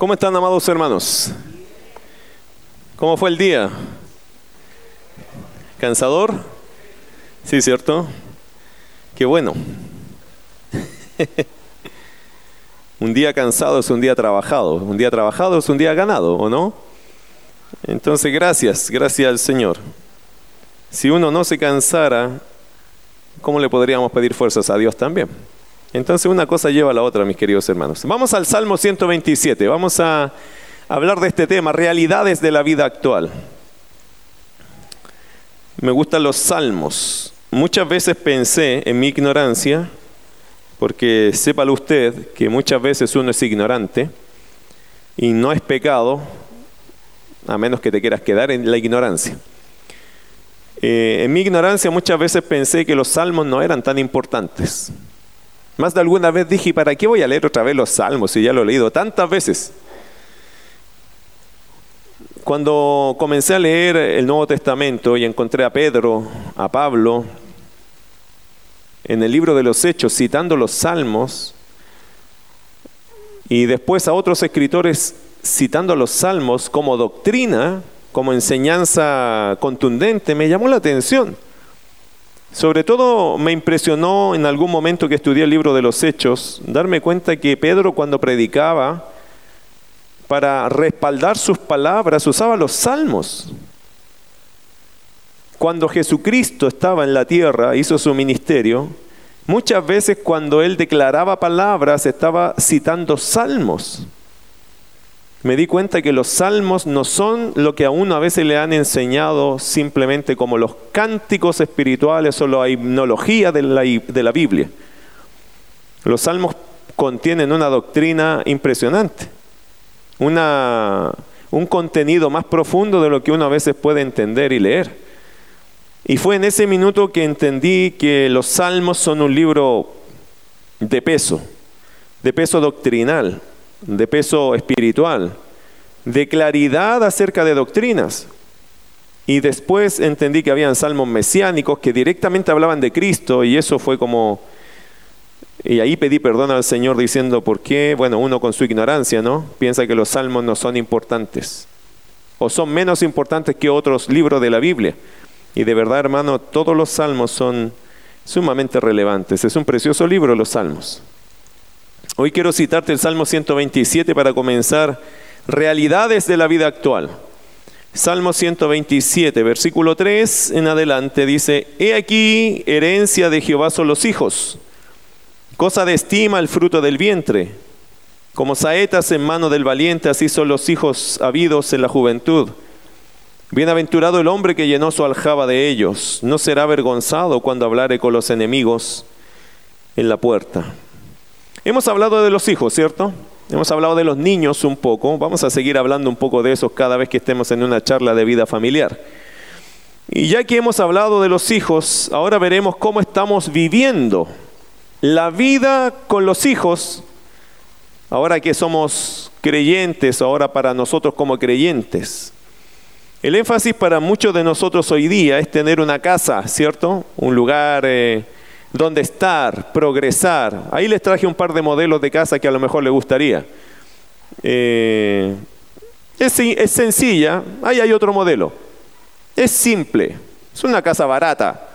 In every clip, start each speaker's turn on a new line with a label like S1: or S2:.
S1: ¿Cómo están, amados hermanos? ¿Cómo fue el día? ¿Cansador? Sí, ¿cierto? Qué bueno. un día cansado es un día trabajado. Un día trabajado es un día ganado, ¿o no? Entonces, gracias, gracias al Señor. Si uno no se cansara, ¿cómo le podríamos pedir fuerzas a Dios también? Entonces una cosa lleva a la otra, mis queridos hermanos. Vamos al Salmo 127, vamos a hablar de este tema, realidades de la vida actual. Me gustan los salmos. Muchas veces pensé en mi ignorancia, porque sépalo usted que muchas veces uno es ignorante y no es pecado, a menos que te quieras quedar en la ignorancia. Eh, en mi ignorancia muchas veces pensé que los salmos no eran tan importantes. Más de alguna vez dije, ¿para qué voy a leer otra vez los salmos si ya lo he leído tantas veces? Cuando comencé a leer el Nuevo Testamento y encontré a Pedro, a Pablo, en el libro de los Hechos, citando los salmos, y después a otros escritores citando los salmos como doctrina, como enseñanza contundente, me llamó la atención. Sobre todo me impresionó en algún momento que estudié el libro de los Hechos, darme cuenta que Pedro cuando predicaba, para respaldar sus palabras, usaba los salmos. Cuando Jesucristo estaba en la tierra, hizo su ministerio, muchas veces cuando él declaraba palabras estaba citando salmos me di cuenta que los salmos no son lo que a uno a veces le han enseñado simplemente como los cánticos espirituales o la himnología de la, de la Biblia. Los salmos contienen una doctrina impresionante, una, un contenido más profundo de lo que uno a veces puede entender y leer. Y fue en ese minuto que entendí que los salmos son un libro de peso, de peso doctrinal, de peso espiritual, de claridad acerca de doctrinas. Y después entendí que habían salmos mesiánicos que directamente hablaban de Cristo y eso fue como... Y ahí pedí perdón al Señor diciendo, ¿por qué? Bueno, uno con su ignorancia, ¿no? Piensa que los salmos no son importantes o son menos importantes que otros libros de la Biblia. Y de verdad, hermano, todos los salmos son sumamente relevantes. Es un precioso libro, los salmos. Hoy quiero citarte el Salmo 127 para comenzar realidades de la vida actual. Salmo 127, versículo 3 en adelante dice, He aquí, herencia de Jehová son los hijos, cosa de estima el fruto del vientre. Como saetas en mano del valiente, así son los hijos habidos en la juventud. Bienaventurado el hombre que llenó su aljaba de ellos, no será avergonzado cuando hablare con los enemigos en la puerta. Hemos hablado de los hijos, ¿cierto? Hemos hablado de los niños un poco. Vamos a seguir hablando un poco de esos cada vez que estemos en una charla de vida familiar. Y ya que hemos hablado de los hijos, ahora veremos cómo estamos viviendo la vida con los hijos, ahora que somos creyentes, ahora para nosotros como creyentes. El énfasis para muchos de nosotros hoy día es tener una casa, ¿cierto? Un lugar... Eh, dónde estar, progresar. Ahí les traje un par de modelos de casa que a lo mejor les gustaría. Eh, es, es, sencilla, ahí hay otro modelo. Es simple, es una casa barata,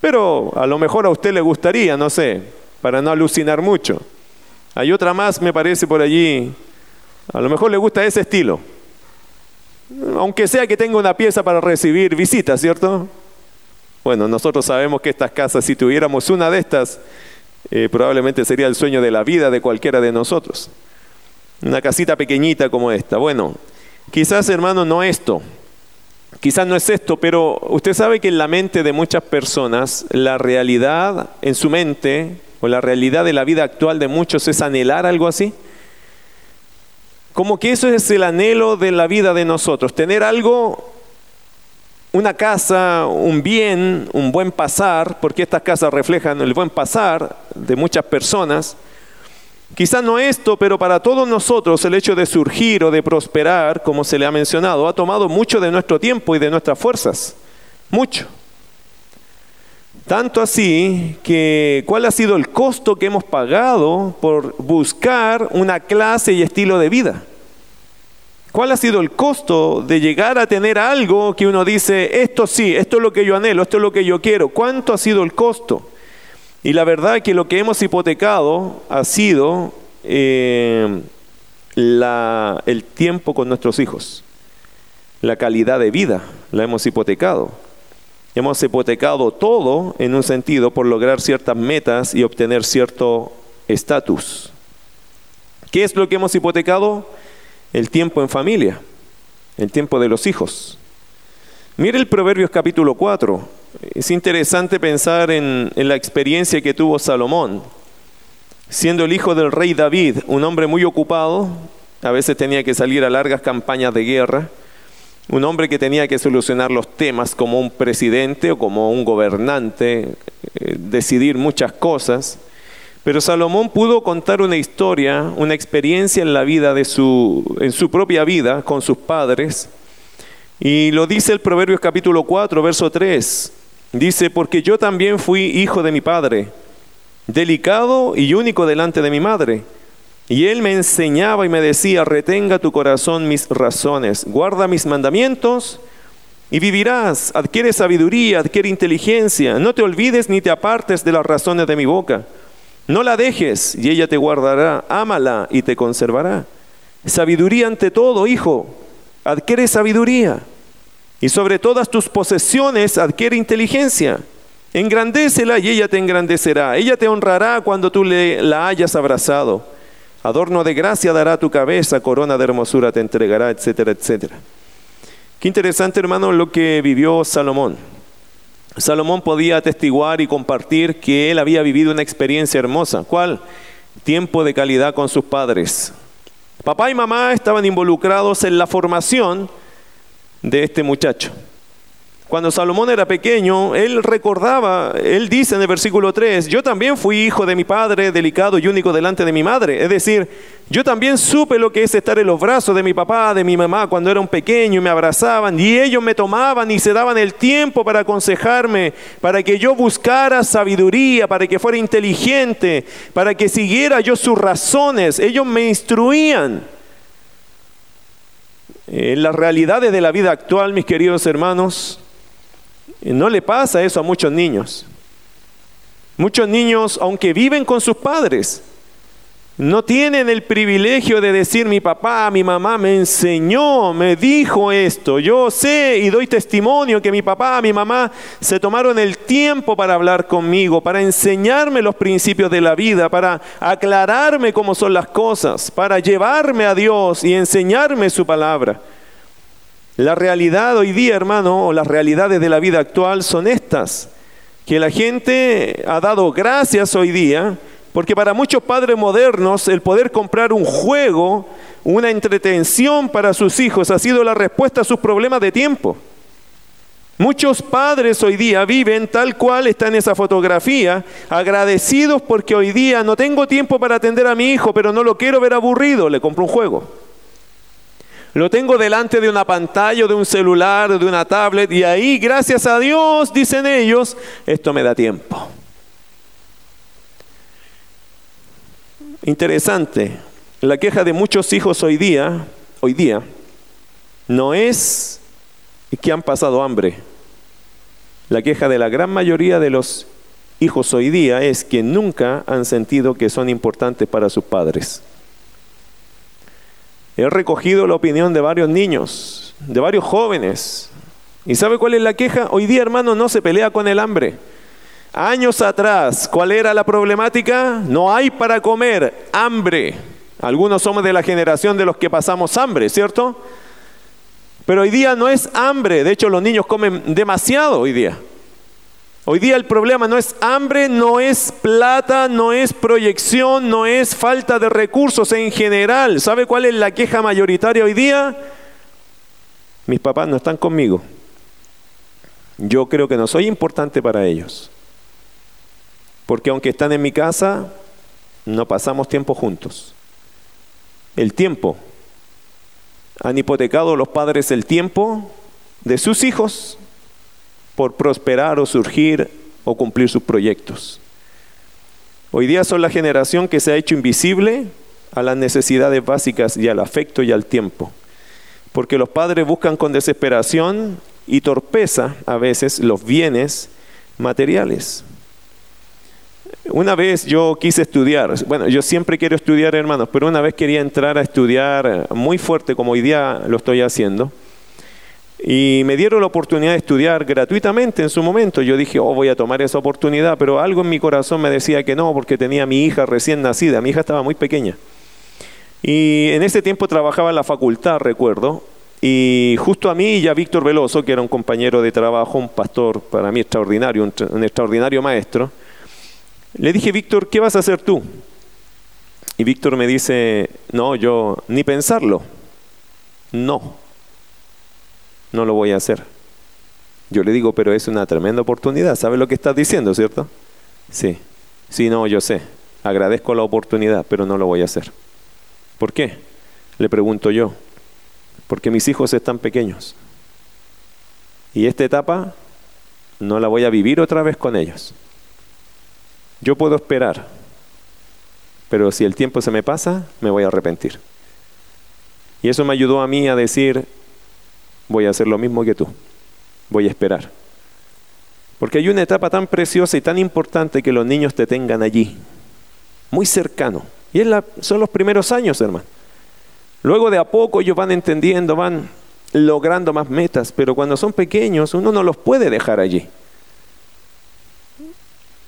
S1: pero a lo mejor a usted le gustaría, no sé, para no alucinar mucho. Hay otra más, me parece, por allí, a lo mejor le gusta ese estilo. Aunque sea que tenga una pieza para recibir visitas, ¿cierto? Bueno, nosotros sabemos que estas casas, si tuviéramos una de estas, eh, probablemente sería el sueño de la vida de cualquiera de nosotros. Una casita pequeñita como esta. Bueno, quizás hermano no esto, quizás no es esto, pero usted sabe que en la mente de muchas personas, la realidad en su mente, o la realidad de la vida actual de muchos es anhelar algo así. Como que eso es el anhelo de la vida de nosotros, tener algo una casa, un bien, un buen pasar, porque estas casas reflejan el buen pasar de muchas personas. Quizás no esto, pero para todos nosotros el hecho de surgir o de prosperar, como se le ha mencionado, ha tomado mucho de nuestro tiempo y de nuestras fuerzas. Mucho. Tanto así que cuál ha sido el costo que hemos pagado por buscar una clase y estilo de vida. ¿Cuál ha sido el costo de llegar a tener algo que uno dice, esto sí, esto es lo que yo anhelo, esto es lo que yo quiero? ¿Cuánto ha sido el costo? Y la verdad es que lo que hemos hipotecado ha sido eh, el tiempo con nuestros hijos, la calidad de vida, la hemos hipotecado. Hemos hipotecado todo en un sentido por lograr ciertas metas y obtener cierto estatus. ¿Qué es lo que hemos hipotecado? El tiempo en familia, el tiempo de los hijos. Mire el Proverbios capítulo 4. Es interesante pensar en, la experiencia que tuvo Salomón. Siendo el hijo del rey David, un hombre muy ocupado, a veces tenía que salir a largas campañas de guerra, un hombre que tenía que solucionar los temas como un presidente o como un gobernante, eh, decidir muchas cosas. Pero Salomón pudo contar una historia, una experiencia en la vida de su, en su propia vida con sus padres. Y lo dice el Proverbios capítulo 4, verso 3. Dice, porque yo también fui hijo de mi padre, delicado y único delante de mi madre. Y él me enseñaba y me decía, retenga tu corazón mis razones, guarda mis mandamientos y vivirás, adquiere sabiduría, adquiere inteligencia, no te olvides ni te apartes de las razones de mi boca. No la dejes y ella te guardará, ámala y te conservará. Sabiduría ante todo, hijo, adquiere sabiduría. Y sobre todas tus posesiones adquiere inteligencia. Engrandécela y ella te engrandecerá. Ella te honrará cuando tú le, la hayas abrazado. Adorno de gracia dará tu cabeza, corona de hermosura te entregará, etcétera, etcétera. Qué interesante, hermano, lo que vivió Salomón. Salomón podía atestiguar y compartir que él había vivido una experiencia hermosa. ¿Cuál? Tiempo de calidad con sus padres. Papá y mamá estaban involucrados en la formación de este muchacho. Cuando Salomón era pequeño, él recordaba, él dice en el versículo 3, yo también fui hijo de mi padre, delicado y único delante de mi madre. Es decir, yo también supe lo que es estar en los brazos de mi papá, de mi mamá, cuando era un pequeño y me abrazaban y ellos me tomaban y se daban el tiempo para aconsejarme, para que yo buscara sabiduría, para que fuera inteligente, para que siguiera yo sus razones. Ellos me instruían. En las realidades de la vida actual, mis queridos hermanos, no le pasa eso a muchos niños. Muchos niños, aunque viven con sus padres, no tienen el privilegio de decir mi papá, mi mamá me enseñó, me dijo esto. Yo sé y doy testimonio que mi papá, mi mamá se tomaron el tiempo para hablar conmigo, para enseñarme los principios de la vida, para aclararme cómo son las cosas, para llevarme a Dios y enseñarme su palabra. La realidad hoy día, hermano, o las realidades de la vida actual son estas, que la gente ha dado gracias hoy día, porque para muchos padres modernos el poder comprar un juego, una entretención para sus hijos ha sido la respuesta a sus problemas de tiempo. Muchos padres hoy día viven tal cual está en esa fotografía, agradecidos porque hoy día no tengo tiempo para atender a mi hijo, pero no lo quiero ver aburrido, le compro un juego. Lo tengo delante de una pantalla, de un celular, de una tablet, y ahí, gracias a Dios, dicen ellos, esto me da tiempo. Interesante, la queja de muchos hijos hoy día, hoy día, no es que han pasado hambre. La queja de la gran mayoría de los hijos hoy día es que nunca han sentido que son importantes para sus padres. He recogido la opinión de varios niños, de varios jóvenes. ¿Y sabe cuál es la queja? Hoy día, hermano, no se pelea con el hambre. Años atrás, ¿cuál era la problemática? No hay para comer, hambre. Algunos somos de la generación de los que pasamos hambre, ¿cierto? Pero hoy día no es hambre, de hecho los niños comen demasiado hoy día. Hoy día el problema no es hambre, no es plata, no es proyección, no es falta de recursos en general. ¿Sabe cuál es la queja mayoritaria hoy día? Mis papás no están conmigo. Yo creo que no soy importante para ellos. Porque aunque están en mi casa, no pasamos tiempo juntos. El tiempo. Han hipotecado los padres el tiempo de sus hijos por prosperar o surgir o cumplir sus proyectos. Hoy día son la generación que se ha hecho invisible a las necesidades básicas y al afecto y al tiempo. porque los padres buscan con desesperación y torpeza a veces los bienes materiales. Una vez yo quise estudiar, bueno, yo siempre quiero estudiar, hermanos, pero una vez quería entrar a estudiar muy fuerte como hoy día lo estoy haciendo. Y me dieron la oportunidad de estudiar gratuitamente en su momento. Yo dije, oh, voy a tomar esa oportunidad, pero algo en mi corazón me decía que no, porque tenía a mi hija recién nacida. Mi hija estaba muy pequeña. Y en ese tiempo trabajaba en la facultad, recuerdo, y justo a mí y a Víctor Veloso, que era un compañero de trabajo, un pastor para mí extraordinario, un, extraordinario maestro, le dije, Víctor, ¿qué vas a hacer tú? Y Víctor me dice, no, yo ni pensarlo, no, no lo voy a hacer. Yo le digo, pero es una tremenda oportunidad, ¿sabes lo que estás diciendo, cierto? Sí, sí, no, yo sé, agradezco la oportunidad, pero no lo voy a hacer. ¿Por qué? Le pregunto yo. Porque mis hijos están pequeños. Y esta etapa no la voy a vivir otra vez con ellos. Yo puedo esperar, pero si el tiempo se me pasa, me voy a arrepentir. Y eso me ayudó a mí a decir, voy a hacer lo mismo que tú, voy a esperar. Porque hay una etapa tan preciosa y tan importante que los niños te tengan allí, muy cercano. Y es la, son los primeros años, hermano. Luego de a poco ellos van entendiendo, van logrando más metas, pero cuando son pequeños uno no los puede dejar allí.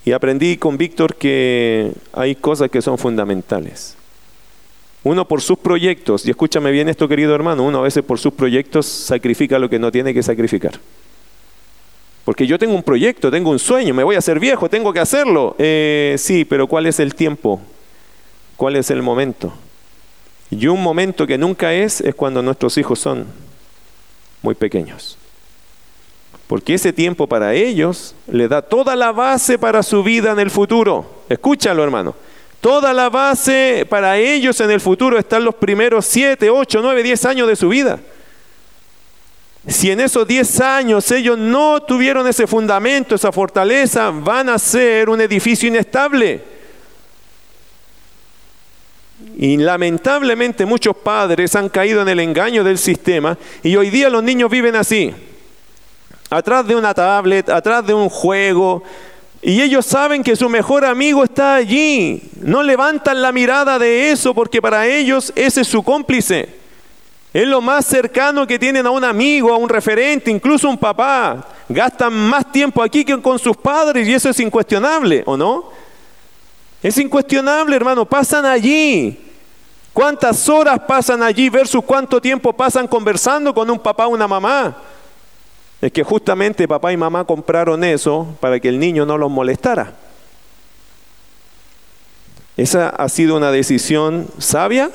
S1: Y aprendí con Víctor que hay cosas que son fundamentales. Uno por sus proyectos, y escúchame bien esto querido hermano, uno a veces por sus proyectos sacrifica lo que no tiene que sacrificar. Porque yo tengo un proyecto, tengo un sueño, me voy a hacer viejo, tengo que hacerlo. Eh, sí, pero ¿cuál es el tiempo cuál es el momento. Y un momento que nunca es es cuando nuestros hijos son muy pequeños. Porque ese tiempo para ellos le da toda la base para su vida en el futuro. Escúchalo, hermano. Toda la base para ellos en el futuro están los primeros 7, 8, 9, 10 años de su vida. Si en esos 10 años ellos no tuvieron ese fundamento, esa fortaleza, van a ser un edificio inestable. Y lamentablemente muchos padres han caído en el engaño del sistema y hoy día los niños viven así, atrás de una tablet, atrás de un juego, y ellos saben que su mejor amigo está allí. No levantan la mirada de eso porque para ellos ese es su cómplice. Es lo más cercano que tienen a un amigo, a un referente, incluso un papá. Gastan más tiempo aquí que con sus padres y eso es incuestionable, ¿o no? Es incuestionable, hermano. Pasan allí. ¿Cuántas horas pasan allí versus cuánto tiempo pasan conversando con un papá o una mamá? Es que justamente papá y mamá compraron eso para que el niño no los molestara. ¿Esa ha sido una decisión sabia?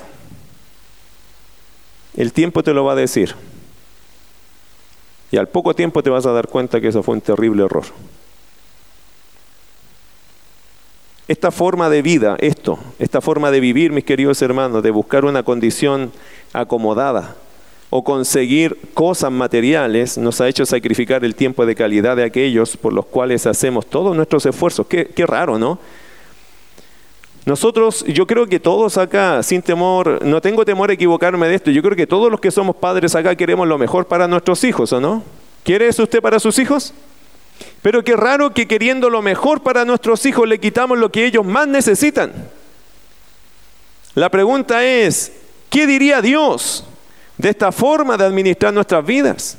S1: El tiempo te lo va a decir. Y al poco tiempo te vas a dar cuenta que eso fue un terrible error. Esta forma de vida, esto, esta forma de vivir, mis queridos hermanos, de buscar una condición acomodada o conseguir cosas materiales, nos ha hecho sacrificar el tiempo de calidad de aquellos por los cuales hacemos todos nuestros esfuerzos. Qué, qué raro, ¿no? Nosotros, yo creo que todos acá, sin temor, no tengo temor a equivocarme de esto, yo creo que todos los que somos padres acá queremos lo mejor para nuestros hijos, ¿o no? ¿Quiere eso usted para sus hijos? Pero qué raro que queriendo lo mejor para nuestros hijos le quitamos lo que ellos más necesitan. La pregunta es, ¿qué diría Dios de esta forma de administrar nuestras vidas?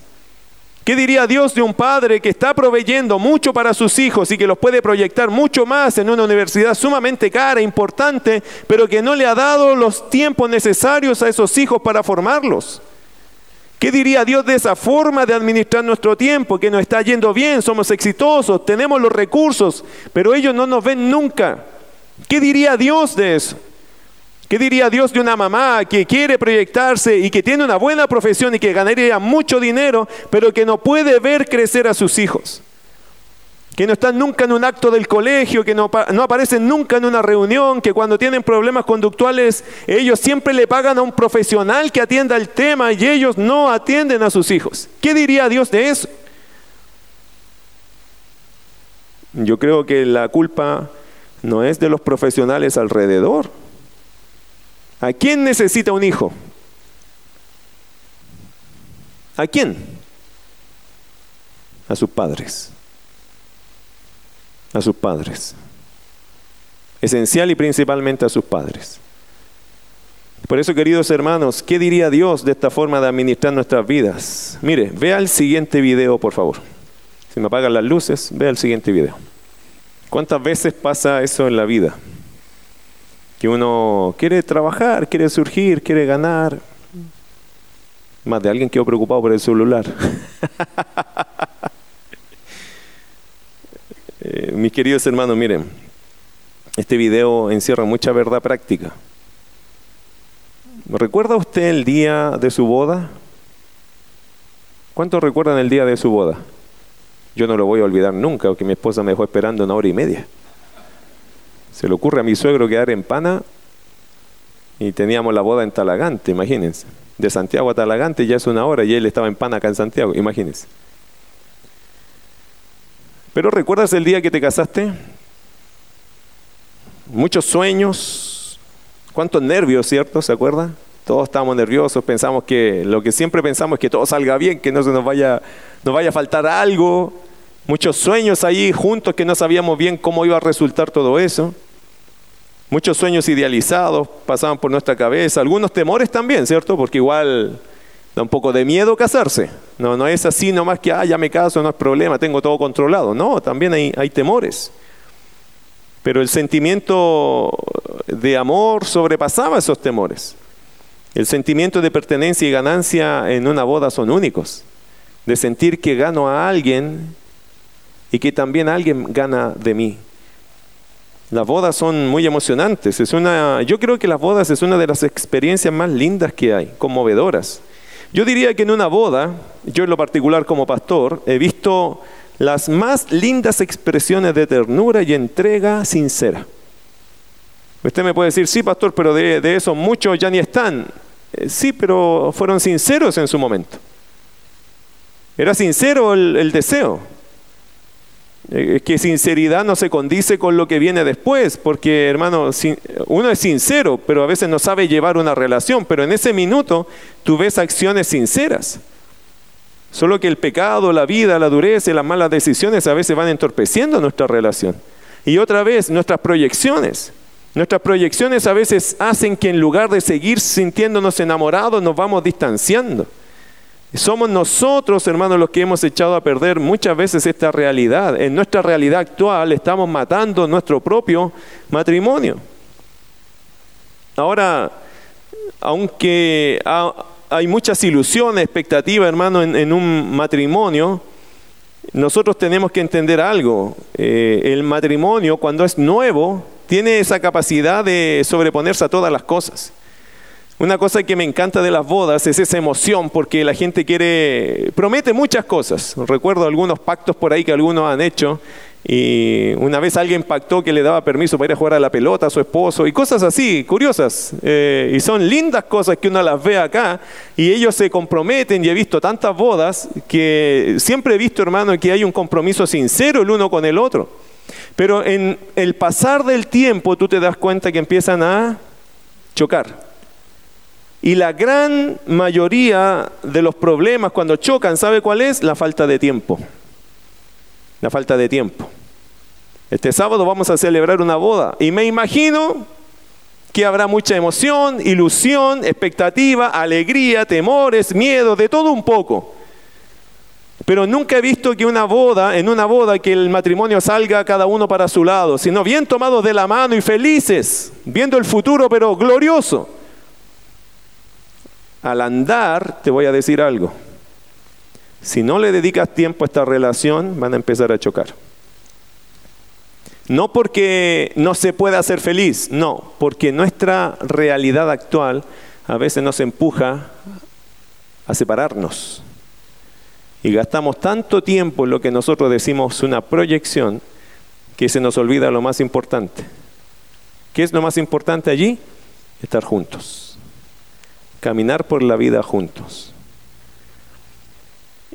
S1: ¿Qué diría Dios de un padre que está proveyendo mucho para sus hijos y que los puede proyectar mucho más en una universidad sumamente cara, importante, pero que no le ha dado los tiempos necesarios a esos hijos para formarlos? ¿Qué diría Dios de esa forma de administrar nuestro tiempo? Que nos está yendo bien, somos exitosos, tenemos los recursos, pero ellos no nos ven nunca. ¿Qué diría Dios de eso? ¿Qué diría Dios de una mamá que quiere proyectarse y que tiene una buena profesión y que ganaría mucho dinero, pero que no puede ver crecer a sus hijos? que no están nunca en un acto del colegio, que no, aparecen nunca en una reunión, que cuando tienen problemas conductuales ellos siempre le pagan a un profesional que atienda el tema y ellos no atienden a sus hijos. ¿Qué diría Dios de eso? Yo creo que la culpa no es de los profesionales alrededor. ¿A quién necesita un hijo? ¿A quién? A sus padres. A sus padres. Esencial y principalmente a sus padres. Por eso, queridos hermanos, ¿qué diría Dios de esta forma de administrar nuestras vidas? Mire, vea el siguiente video, por favor. Si me apagan las luces, vea el siguiente video. ¿Cuántas veces pasa eso en la vida? Que uno quiere trabajar, quiere surgir, quiere ganar. Más de alguien quedó preocupado por el celular. Eh, mis queridos hermanos, miren, este video encierra mucha verdad práctica. ¿Recuerda usted el día de su boda? ¿Cuántos recuerdan el día de su boda? Yo no lo voy a olvidar nunca, porque mi esposa me dejó esperando una hora y media. Se le ocurre a mi suegro quedar en Pana y teníamos la boda en Talagante, imagínense. De Santiago a Talagante ya es una hora y él estaba en Pana acá en Santiago, imagínense. Pero ¿recuerdas el día que te casaste? Muchos sueños, cuántos nervios, ¿cierto? ¿Se acuerda? Todos estábamos nerviosos, pensamos que lo que siempre pensamos es que todo salga bien, que no se nos vaya, nos vaya a faltar algo. Muchos sueños ahí juntos que no sabíamos bien cómo iba a resultar todo eso. Muchos sueños idealizados pasaban por nuestra cabeza, algunos temores también, ¿cierto? Porque igual da un poco de miedo casarse. No, no es así nomás que, ah, ya me caso, no es problema, tengo todo controlado. No, también hay, hay temores. Pero el sentimiento de amor sobrepasaba esos temores. El sentimiento de pertenencia y ganancia en una boda son únicos. De sentir que gano a alguien y que también alguien gana de mí. Las bodas son muy emocionantes. Es una, yo creo que las bodas es una de las experiencias más lindas que hay, conmovedoras. Yo diría que en una boda, yo en lo particular como pastor, he visto las más lindas expresiones de ternura y entrega sincera. Usted me puede decir, sí, pastor, pero de, eso muchos ya ni están. Eh, sí, pero fueron sinceros en su momento. Era sincero el deseo. Es que sinceridad no se condice con lo que viene después, porque hermano, uno es sincero, pero a veces no sabe llevar una relación, pero en ese minuto tú ves acciones sinceras. Solo que el pecado, la vida, la dureza y las malas decisiones a veces van entorpeciendo nuestra relación. Y otra vez, nuestras proyecciones. Nuestras proyecciones a veces hacen que en lugar de seguir sintiéndonos enamorados, nos vamos distanciando. Somos nosotros, hermanos, los que hemos echado a perder muchas veces esta realidad. En nuestra realidad actual estamos matando nuestro propio matrimonio. Ahora, aunque hay muchas ilusiones, expectativas, hermano, en, un matrimonio, nosotros tenemos que entender algo. Eh, el matrimonio, cuando es nuevo, tiene esa capacidad de sobreponerse a todas las cosas. Una cosa que me encanta de las bodas es esa emoción, porque la gente quiere, promete muchas cosas. Recuerdo algunos pactos por ahí que algunos han hecho, y una vez alguien pactó que le daba permiso para ir a jugar a la pelota a su esposo, y cosas así, curiosas. Eh, y son lindas cosas que uno las ve acá, y ellos se comprometen, y he visto tantas bodas que siempre he visto, hermano, que hay un compromiso sincero el uno con el otro. Pero en el pasar del tiempo tú te das cuenta que empiezan a chocar y la gran mayoría de los problemas cuando chocan, ¿sabe cuál es? La falta de tiempo. La falta de tiempo. Este sábado vamos a celebrar una boda y me imagino que habrá mucha emoción, ilusión, expectativa, alegría, temores, miedo, de todo un poco. Pero nunca he visto que una boda, en una boda, que el matrimonio salga cada uno para su lado, sino bien tomados de la mano y felices, viendo el futuro, pero glorioso al andar, te voy a decir algo. Si no le dedicas tiempo a esta relación, van a empezar a chocar. No porque no se pueda ser feliz, no, porque nuestra realidad actual a veces nos empuja a separarnos. Y gastamos tanto tiempo en lo que nosotros decimos una proyección que se nos olvida lo más importante. ¿Qué es lo más importante allí? Estar juntos caminar por la vida juntos.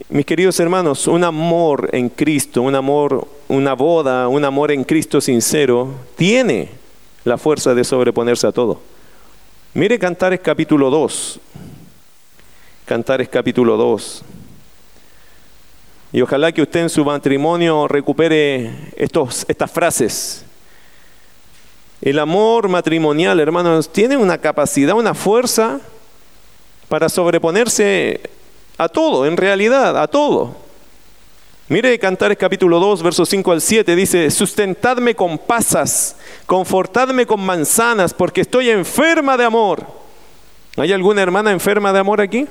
S1: Mis queridos hermanos, un amor en Cristo, un amor, una boda, un amor en Cristo sincero, tiene la fuerza de sobreponerse a todo. Mire Cantares capítulo 2. Cantares capítulo 2. Y ojalá que usted en su matrimonio recupere estos, estas frases. El amor matrimonial, hermanos, tiene una capacidad, una fuerza para sobreponerse a todo, en realidad, a todo. Mire Cantares capítulo 2, versos 5 al 7, dice, sustentadme con pasas, confortadme con manzanas, porque estoy enferma de amor. ¿Hay alguna hermana enferma de amor aquí?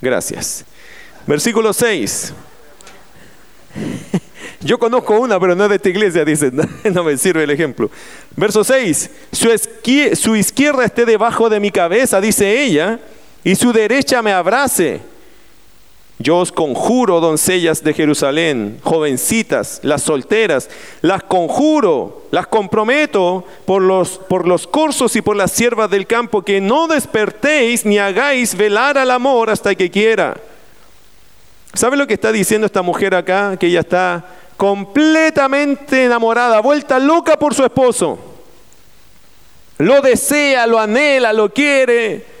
S1: Gracias. Versículo 6. Yo conozco una, pero no es de esta iglesia, dice, no me sirve el ejemplo. Verso 6, su, su izquierda esté debajo de mi cabeza, dice ella, y su derecha me abrace. Yo os conjuro, doncellas de Jerusalén, jovencitas, las solteras, las conjuro, las comprometo por los, por los cursos y por las siervas del campo, que no despertéis ni hagáis velar al amor hasta que quiera. ¿Sabe lo que está diciendo esta mujer acá? Que ella está completamente enamorada, vuelta loca por su esposo. Lo desea, lo anhela, lo quiere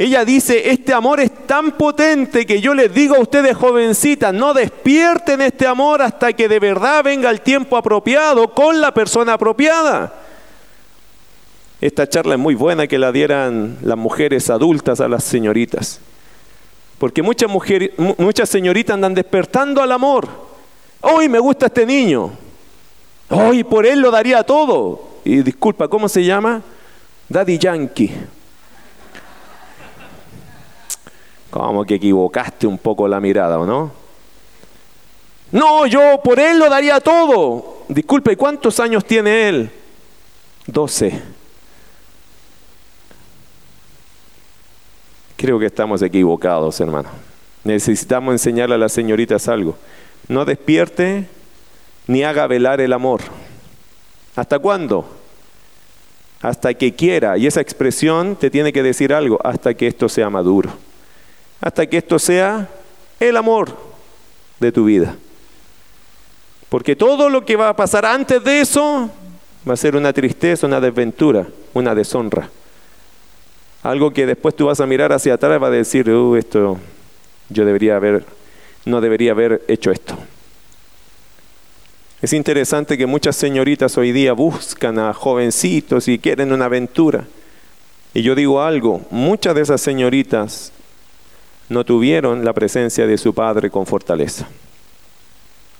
S1: ella dice, este amor es tan potente que yo les digo a ustedes jovencitas, no despierten este amor hasta que de verdad venga el tiempo apropiado con la persona apropiada. Esta charla es muy buena que la dieran las mujeres adultas a las señoritas. Porque muchas, mujeres, muchas señoritas andan despertando al amor. Hoy me gusta este niño. Hoy por él lo daría todo. Y disculpa, ¿cómo se llama? Daddy Yankee. Como que equivocaste un poco la mirada, ¿o no? No, yo por él lo daría todo. Disculpe, ¿cuántos años tiene él? Doce. Creo que estamos equivocados, hermano. Necesitamos enseñarle a las señoritas algo. No despierte ni haga velar el amor. ¿Hasta cuándo? Hasta que quiera. Y esa expresión te tiene que decir algo, hasta que esto sea maduro hasta que esto sea el amor de tu vida. Porque todo lo que va a pasar antes de eso va a ser una tristeza, una desventura, una deshonra. Algo que después tú vas a mirar hacia atrás y vas a decir, uh, esto yo debería haber, no debería haber hecho esto. Es interesante que muchas señoritas hoy día buscan a jovencitos y quieren una aventura. Y yo digo algo, muchas de esas señoritas no tuvieron la presencia de su padre con fortaleza.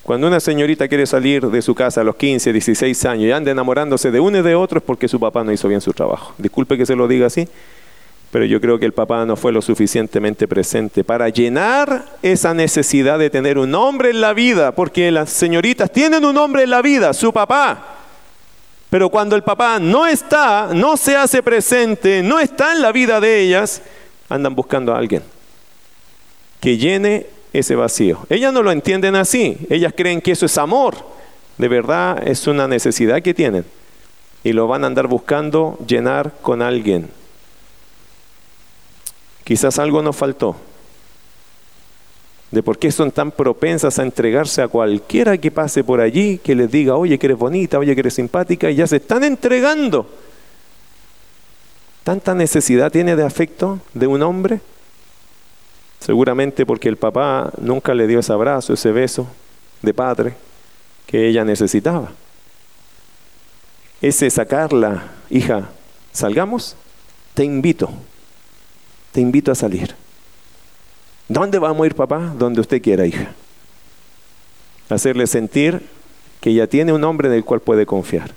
S1: Cuando una señorita quiere salir de su casa a los 15, 16 años y anda enamorándose de uno y de otro es porque su papá no hizo bien su trabajo. Disculpe que se lo diga así, pero yo creo que el papá no fue lo suficientemente presente para llenar esa necesidad de tener un hombre en la vida, porque las señoritas tienen un hombre en la vida, su papá. Pero cuando el papá no está, no se hace presente, no está en la vida de ellas, andan buscando a alguien que llene ese vacío. Ellas no lo entienden así, ellas creen que eso es amor, de verdad es una necesidad que tienen y lo van a andar buscando llenar con alguien. Quizás algo nos faltó. De por qué son tan propensas a entregarse a cualquiera que pase por allí, que les diga, oye, que eres bonita, oye, que eres simpática, y ya se están entregando. ¿Tanta necesidad tiene de afecto de un hombre? Seguramente porque el papá nunca le dio ese abrazo, ese beso de padre que ella necesitaba. Ese sacarla, hija, salgamos, te invito, te invito a salir. ¿Dónde vamos a ir, papá? Donde usted quiera, hija. Hacerle sentir que ella tiene un hombre en el cual puede confiar.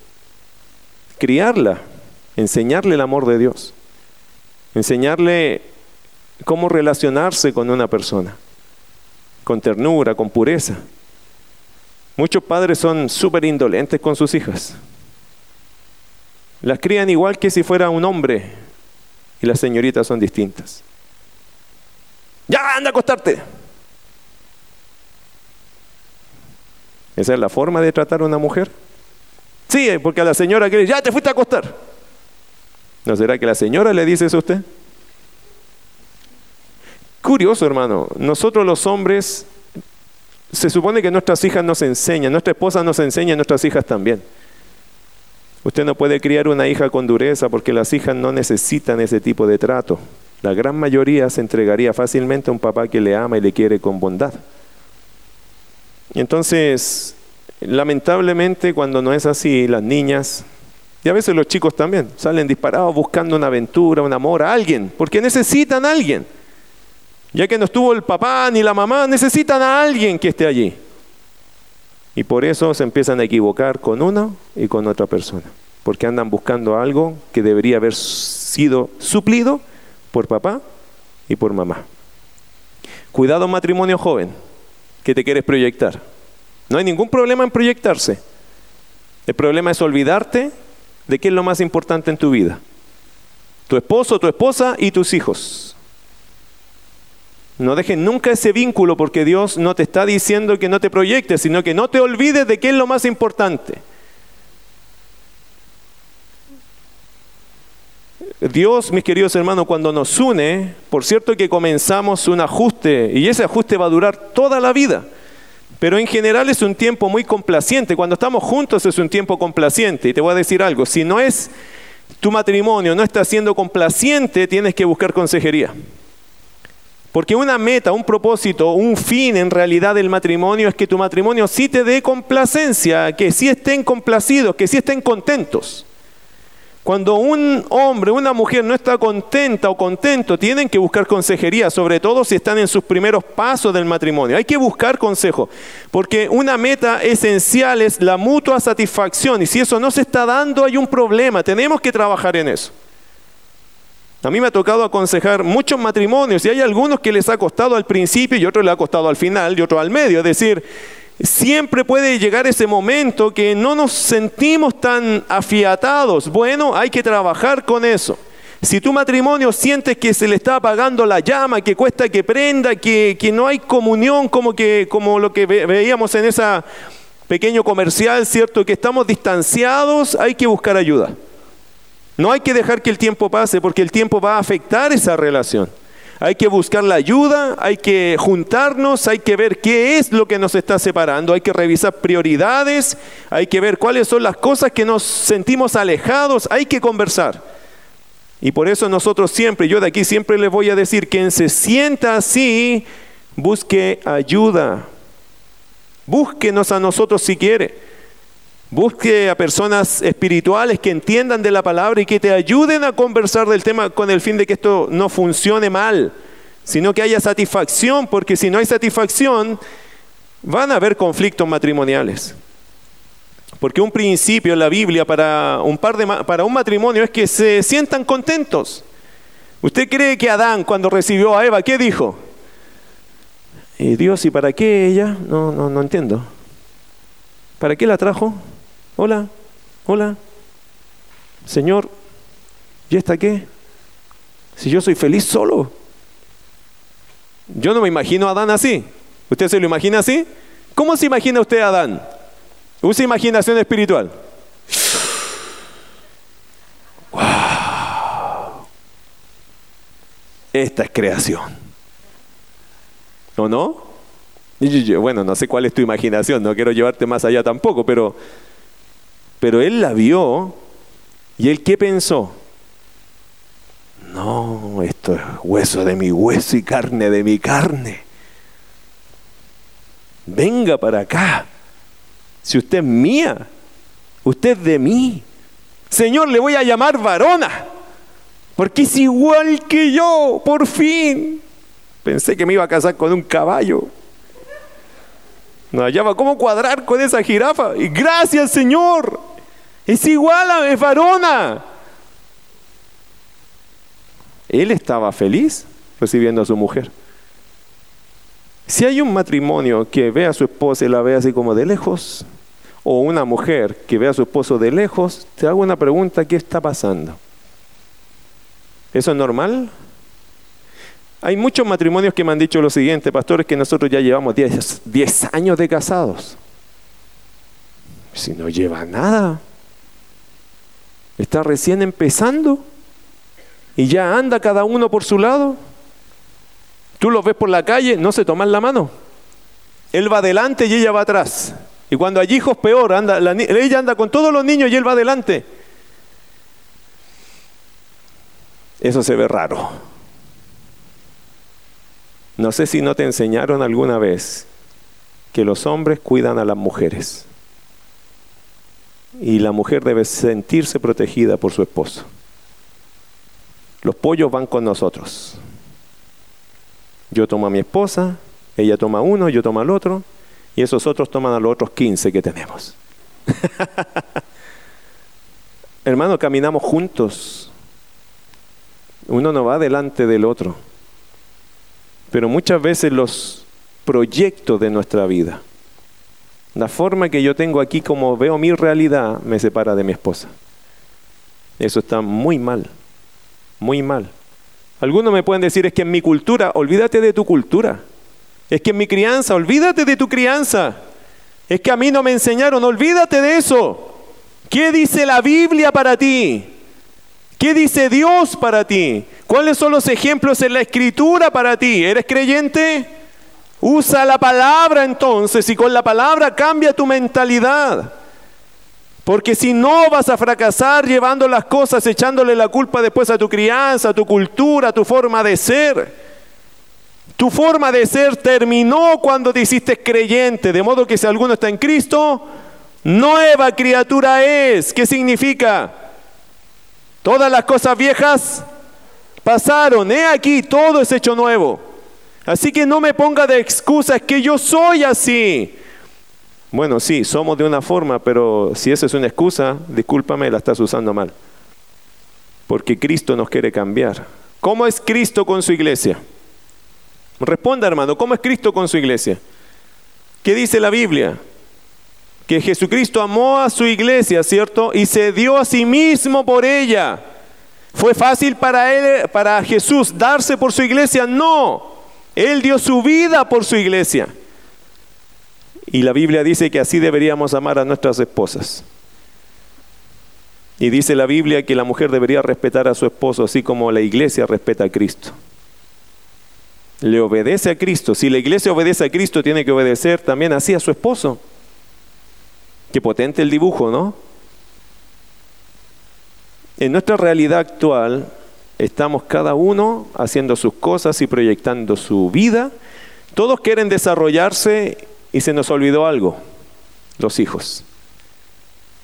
S1: Criarla, enseñarle el amor de Dios. Enseñarle cómo relacionarse con una persona, con ternura, con pureza. Muchos padres son súper indolentes con sus hijas. Las crían igual que si fuera un hombre y las señoritas son distintas. Ya, anda a acostarte. ¿Esa es la forma de tratar a una mujer? Sí, porque a la señora que ya te fuiste a acostar. ¿No será que la señora le dice eso a usted? Curioso, hermano. Nosotros los hombres, se supone que nuestras hijas nos enseñan, nuestra esposa nos enseña, nuestras hijas también. Usted no puede criar una hija con dureza porque las hijas no necesitan ese tipo de trato. La gran mayoría se entregaría fácilmente a un papá que le ama y le quiere con bondad. Entonces, lamentablemente cuando no es así, las niñas, y a veces los chicos también, salen disparados buscando una aventura, un amor a alguien, porque necesitan a alguien. Ya que no estuvo el papá ni la mamá, necesitan a alguien que esté allí. Y por eso se empiezan a equivocar con una y con otra persona, porque andan buscando algo que debería haber sido suplido por papá y por mamá. Cuidado matrimonio joven, que te quieres proyectar. No hay ningún problema en proyectarse. El problema es olvidarte de qué es lo más importante en tu vida. Tu esposo, tu esposa y tus hijos. No dejen nunca ese vínculo porque Dios no te está diciendo que no te proyectes, sino que no te olvides de qué es lo más importante. Dios, mis queridos hermanos, cuando nos une, por cierto que comenzamos un ajuste y ese ajuste va a durar toda la vida. Pero en general es un tiempo muy complaciente. Cuando estamos juntos es un tiempo complaciente. Y te voy a decir algo, si no es tu matrimonio, no está siendo complaciente, tienes que buscar consejería. Porque una meta, un propósito, un fin en realidad del matrimonio es que tu matrimonio sí te dé complacencia, que sí estén complacidos, que sí estén contentos. Cuando un hombre, una mujer no está contenta o contento, tienen que buscar consejería, sobre todo si están en sus primeros pasos del matrimonio. Hay que buscar consejo, porque una meta esencial es la mutua satisfacción y si eso no se está dando hay un problema, tenemos que trabajar en eso. A mí me ha tocado aconsejar muchos matrimonios y hay algunos que les ha costado al principio y otros les ha costado al final y otros al medio. Es decir, siempre puede llegar ese momento que no nos sentimos tan afiatados. Bueno, hay que trabajar con eso. Si tu matrimonio sientes que se le está apagando la llama, que cuesta que prenda, que, que no hay comunión como, que, como lo que veíamos en ese pequeño comercial, ¿cierto? Que estamos distanciados, hay que buscar ayuda. No hay que dejar que el tiempo pase porque el tiempo va a afectar esa relación. Hay que buscar la ayuda, hay que juntarnos, hay que ver qué es lo que nos está separando, hay que revisar prioridades, hay que ver cuáles son las cosas que nos sentimos alejados, hay que conversar. Y por eso nosotros siempre, yo de aquí siempre les voy a decir, quien se sienta así, busque ayuda. Búsquenos a nosotros si quiere. Busque a personas espirituales que entiendan de la palabra y que te ayuden a conversar del tema con el fin de que esto no funcione mal, sino que haya satisfacción, porque si no hay satisfacción, van a haber conflictos matrimoniales. Porque un principio en la Biblia para un, par de, para un matrimonio es que se sientan contentos. ¿Usted cree que Adán cuando recibió a Eva, qué dijo? ¿Y Dios, ¿y para qué ella? No, no, no entiendo. ¿Para qué la trajo? Hola, hola. Señor, ¿y esta qué? Si yo soy feliz solo. Yo no me imagino a Adán así. ¿Usted se lo imagina así? ¿Cómo se imagina usted a Adán? Usa imaginación espiritual. ¡Wow! Esta es creación. ¿O no? Bueno, no sé cuál es tu imaginación, no quiero llevarte más allá tampoco, pero pero él la vio y él qué pensó? No, esto es hueso de mi hueso y carne de mi carne. Venga para acá. Si usted es mía, usted es de mí. Señor, le voy a llamar varona, porque es igual que yo, por fin. Pensé que me iba a casar con un caballo. No hallaba cómo cuadrar con esa jirafa. Y gracias, Señor. Es igual a es varona. Él estaba feliz recibiendo a su mujer. Si hay un matrimonio que ve a su esposa y la ve así como de lejos, o una mujer que ve a su esposo de lejos, te hago una pregunta, ¿qué está pasando? ¿Eso es normal? Hay muchos matrimonios que me han dicho lo siguiente, pastores, que nosotros ya llevamos 10 años de casados. Si no lleva nada, Está recién empezando y ya anda cada uno por su lado. Tú los ves por la calle, no se toman la mano. Él va adelante y ella va atrás. Y cuando hay hijos, peor, anda, ella anda con todos los niños y él va adelante. Eso se ve raro. No sé si no te enseñaron alguna vez que los hombres cuidan a las mujeres y la mujer debe sentirse protegida por su esposo. Los pollos van con nosotros. Yo tomo a mi esposa, ella toma uno, yo tomo al otro, y esos otros toman a los otros 15 que tenemos. Hermano, caminamos juntos. Uno no va delante del otro. Pero muchas veces los proyectos de nuestra vida, la forma que yo tengo aquí como veo mi realidad, me separa de mi esposa. Eso está muy mal, muy mal. Algunos me pueden decir, es que en mi cultura, olvídate de tu cultura. Es que en mi crianza, olvídate de tu crianza. Es que a mí no me enseñaron, olvídate de eso. ¿Qué dice la Biblia para ti? ¿Qué dice Dios para ti? ¿Cuáles son los ejemplos en la escritura para ti? ¿Eres creyente? Usa la palabra entonces y con la palabra cambia tu mentalidad. Porque si no vas a fracasar llevando las cosas, echándole la culpa después a tu crianza, a tu cultura, a tu forma de ser. Tu forma de ser terminó cuando te hiciste creyente, de modo que si alguno está en Cristo, nueva criatura es. ¿Qué significa? Todas las cosas viejas pasaron, he aquí, todo es hecho nuevo. Así que no me ponga de excusa, es que yo soy así. Bueno, sí, somos de una forma, pero si esa es una excusa, discúlpame, la estás usando mal. Porque Cristo nos quiere cambiar. ¿Cómo es Cristo con su iglesia? Responda, hermano, ¿cómo es Cristo con su iglesia? ¿Qué dice la Biblia? Que Jesucristo amó a su iglesia, ¿cierto? Y se dio a sí mismo por ella. ¿Fue fácil para él, para Jesús darse por su iglesia? No. Él dio su vida por su iglesia. Y la Biblia dice que así deberíamos amar a nuestras esposas. Y dice la Biblia que la mujer debería respetar a su esposo así como la iglesia respeta a Cristo. Le obedece a Cristo. Si la iglesia obedece a Cristo, tiene que obedecer también así a su esposo. Qué potente el dibujo, ¿no? En nuestra realidad actual, Estamos cada uno haciendo sus cosas y proyectando su vida. Todos quieren desarrollarse y se nos olvidó algo, los hijos.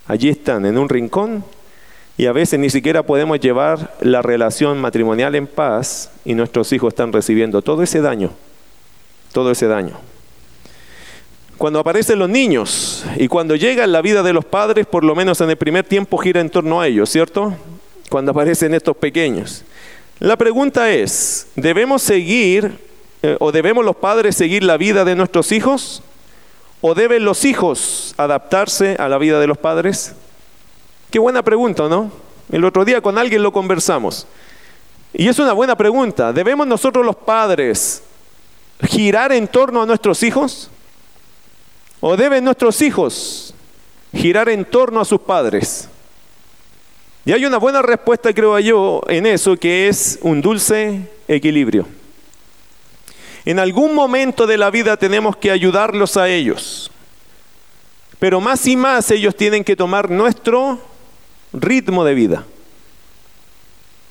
S1: Allí están, en un rincón, y a veces ni siquiera podemos llevar la relación matrimonial en paz y nuestros hijos están recibiendo todo ese daño, todo ese daño. Cuando aparecen los niños y cuando llega la vida de los padres, por lo menos en el primer tiempo gira en torno a ellos, ¿cierto? Cuando aparecen estos pequeños. La pregunta es, ¿debemos seguir eh, o debemos los padres seguir la vida de nuestros hijos? ¿O deben los hijos adaptarse a la vida de los padres? Qué buena pregunta, ¿no? El otro día con alguien lo conversamos. Y es una buena pregunta. ¿Debemos nosotros los padres girar en torno a nuestros hijos? ¿O deben nuestros hijos girar en torno a sus padres? Y hay una buena respuesta, creo yo, en eso, que es un dulce equilibrio. En algún momento de la vida tenemos que ayudarlos a ellos, pero más y más ellos tienen que tomar nuestro ritmo de vida.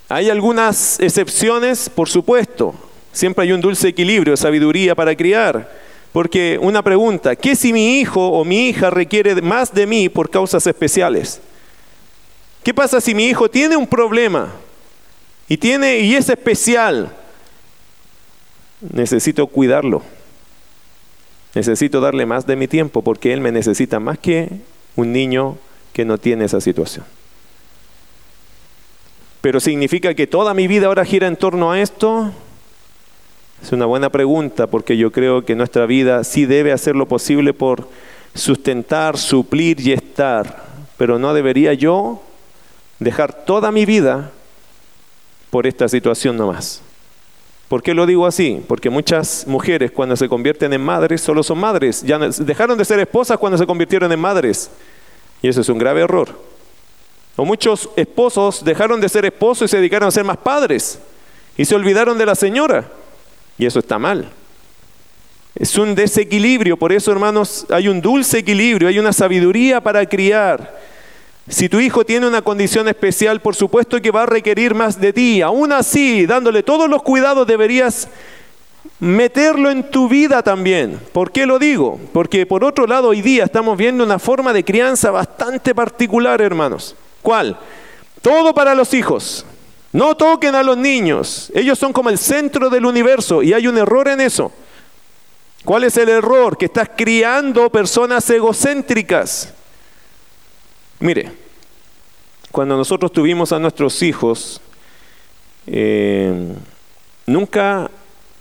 S1: Hay algunas excepciones, por supuesto. Siempre hay un dulce equilibrio, sabiduría para criar. Porque una pregunta, ¿qué si mi hijo o mi hija requiere más de mí por causas especiales? ¿Qué pasa si mi hijo tiene un problema y tiene y es especial? Necesito cuidarlo. Necesito darle más de mi tiempo porque él me necesita más que un niño que no tiene esa situación. Pero significa que toda mi vida ahora gira en torno a esto? Es una buena pregunta porque yo creo que nuestra vida sí debe hacer lo posible por sustentar, suplir y estar. Pero no debería yo dejar toda mi vida por esta situación nomás. ¿Por qué lo digo así? Porque muchas mujeres cuando se convierten en madres solo son madres. Ya dejaron de ser esposas cuando se convirtieron en madres. Y eso es un grave error. O muchos esposos dejaron de ser esposos y se dedicaron a ser más padres. Y se olvidaron de la señora. Y eso está mal. Es un desequilibrio. Por eso, hermanos, hay un dulce equilibrio, hay una sabiduría para criar. Si tu hijo tiene una condición especial, por supuesto que va a requerir más de ti. Aún así, dándole todos los cuidados, deberías meterlo en tu vida también. ¿Por qué lo digo? Porque por otro lado hoy día estamos viendo una forma de crianza bastante particular, hermanos. ¿Cuál? Todo para los hijos. No toquen a los niños. Ellos son como el centro del universo y hay un error en eso. ¿Cuál es el error? Que estás criando personas egocéntricas. Mire, cuando nosotros tuvimos a nuestros hijos, eh, nunca,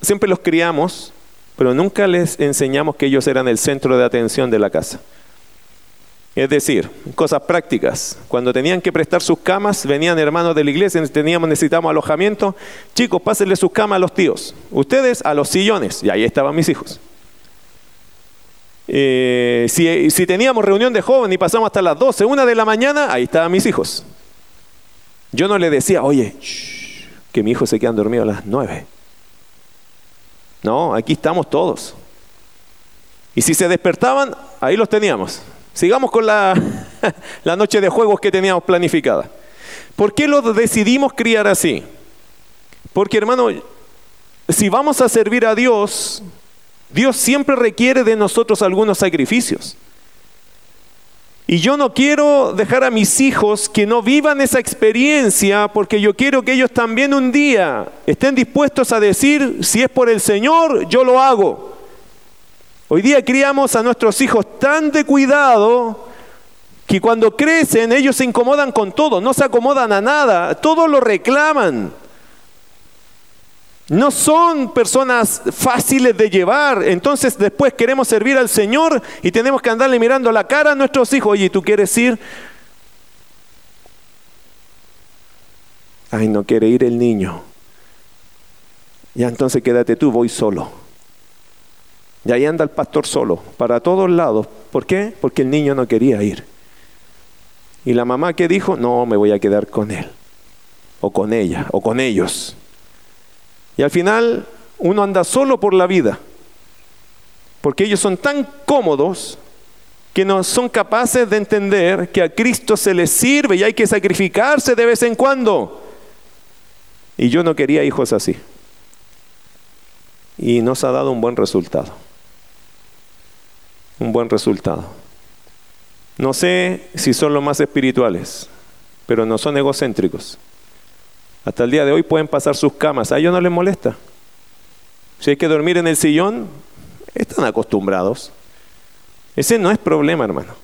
S1: siempre los criamos, pero nunca les enseñamos que ellos eran el centro de atención de la casa. Es decir, cosas prácticas. Cuando tenían que prestar sus camas, venían hermanos de la iglesia, teníamos, necesitábamos alojamiento. Chicos, pásenle sus camas a los tíos. Ustedes a los sillones. Y ahí estaban mis hijos. Eh, si, teníamos reunión de jóvenes y pasamos hasta las 12, una de la mañana, ahí estaban mis hijos. Yo no le decía, oye, que mi hijo se quedan dormidos a las 9. No, aquí estamos todos. Y si se despertaban, ahí los teníamos. Sigamos con la, la noche de juegos que teníamos planificada. ¿Por qué lo decidimos criar así? Porque hermano, si vamos a servir a Dios, Dios siempre requiere de nosotros algunos sacrificios. Y yo no quiero dejar a mis hijos que no vivan esa experiencia porque yo quiero que ellos también un día estén dispuestos a decir, si es por el Señor, yo lo hago. Hoy día criamos a nuestros hijos tan de cuidado que cuando crecen ellos se incomodan con todo, no se acomodan a nada, todo lo reclaman. No son personas fáciles de llevar. Entonces después queremos servir al Señor y tenemos que andarle mirando la cara a nuestros hijos. Oye, ¿tú quieres ir? Ay, no quiere ir el niño. Ya entonces quédate tú, voy solo. Y ahí anda el pastor solo, para todos lados. ¿Por qué? Porque el niño no quería ir. Y la mamá que dijo, no, me voy a quedar con él, o con ella, o con ellos. Y al final uno anda solo por la vida, porque ellos son tan cómodos que no son capaces de entender que a Cristo se les sirve y hay que sacrificarse de vez en cuando. Y yo no quería hijos así. Y nos ha dado un buen resultado. Un buen resultado. No sé si son los más espirituales, pero no son egocéntricos. Hasta el día de hoy pueden pasar sus camas, a ellos no les molesta. Si hay que dormir en el sillón, están acostumbrados. Ese no es problema, hermano.